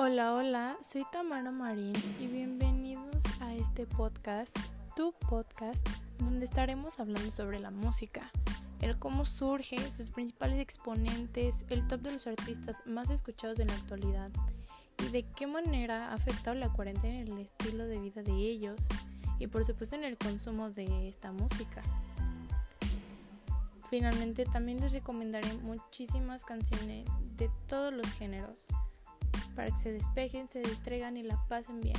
Hola, hola, soy Tamara Marín y bienvenidos a este podcast, tu podcast, donde estaremos hablando sobre la música, el cómo surge, sus principales exponentes, el top de los artistas más escuchados en la actualidad y de qué manera ha afectado la cuarentena en el estilo de vida de ellos y por supuesto en el consumo de esta música. Finalmente también les recomendaré muchísimas canciones de todos los géneros para que se despejen, se distraigan y la pasen bien.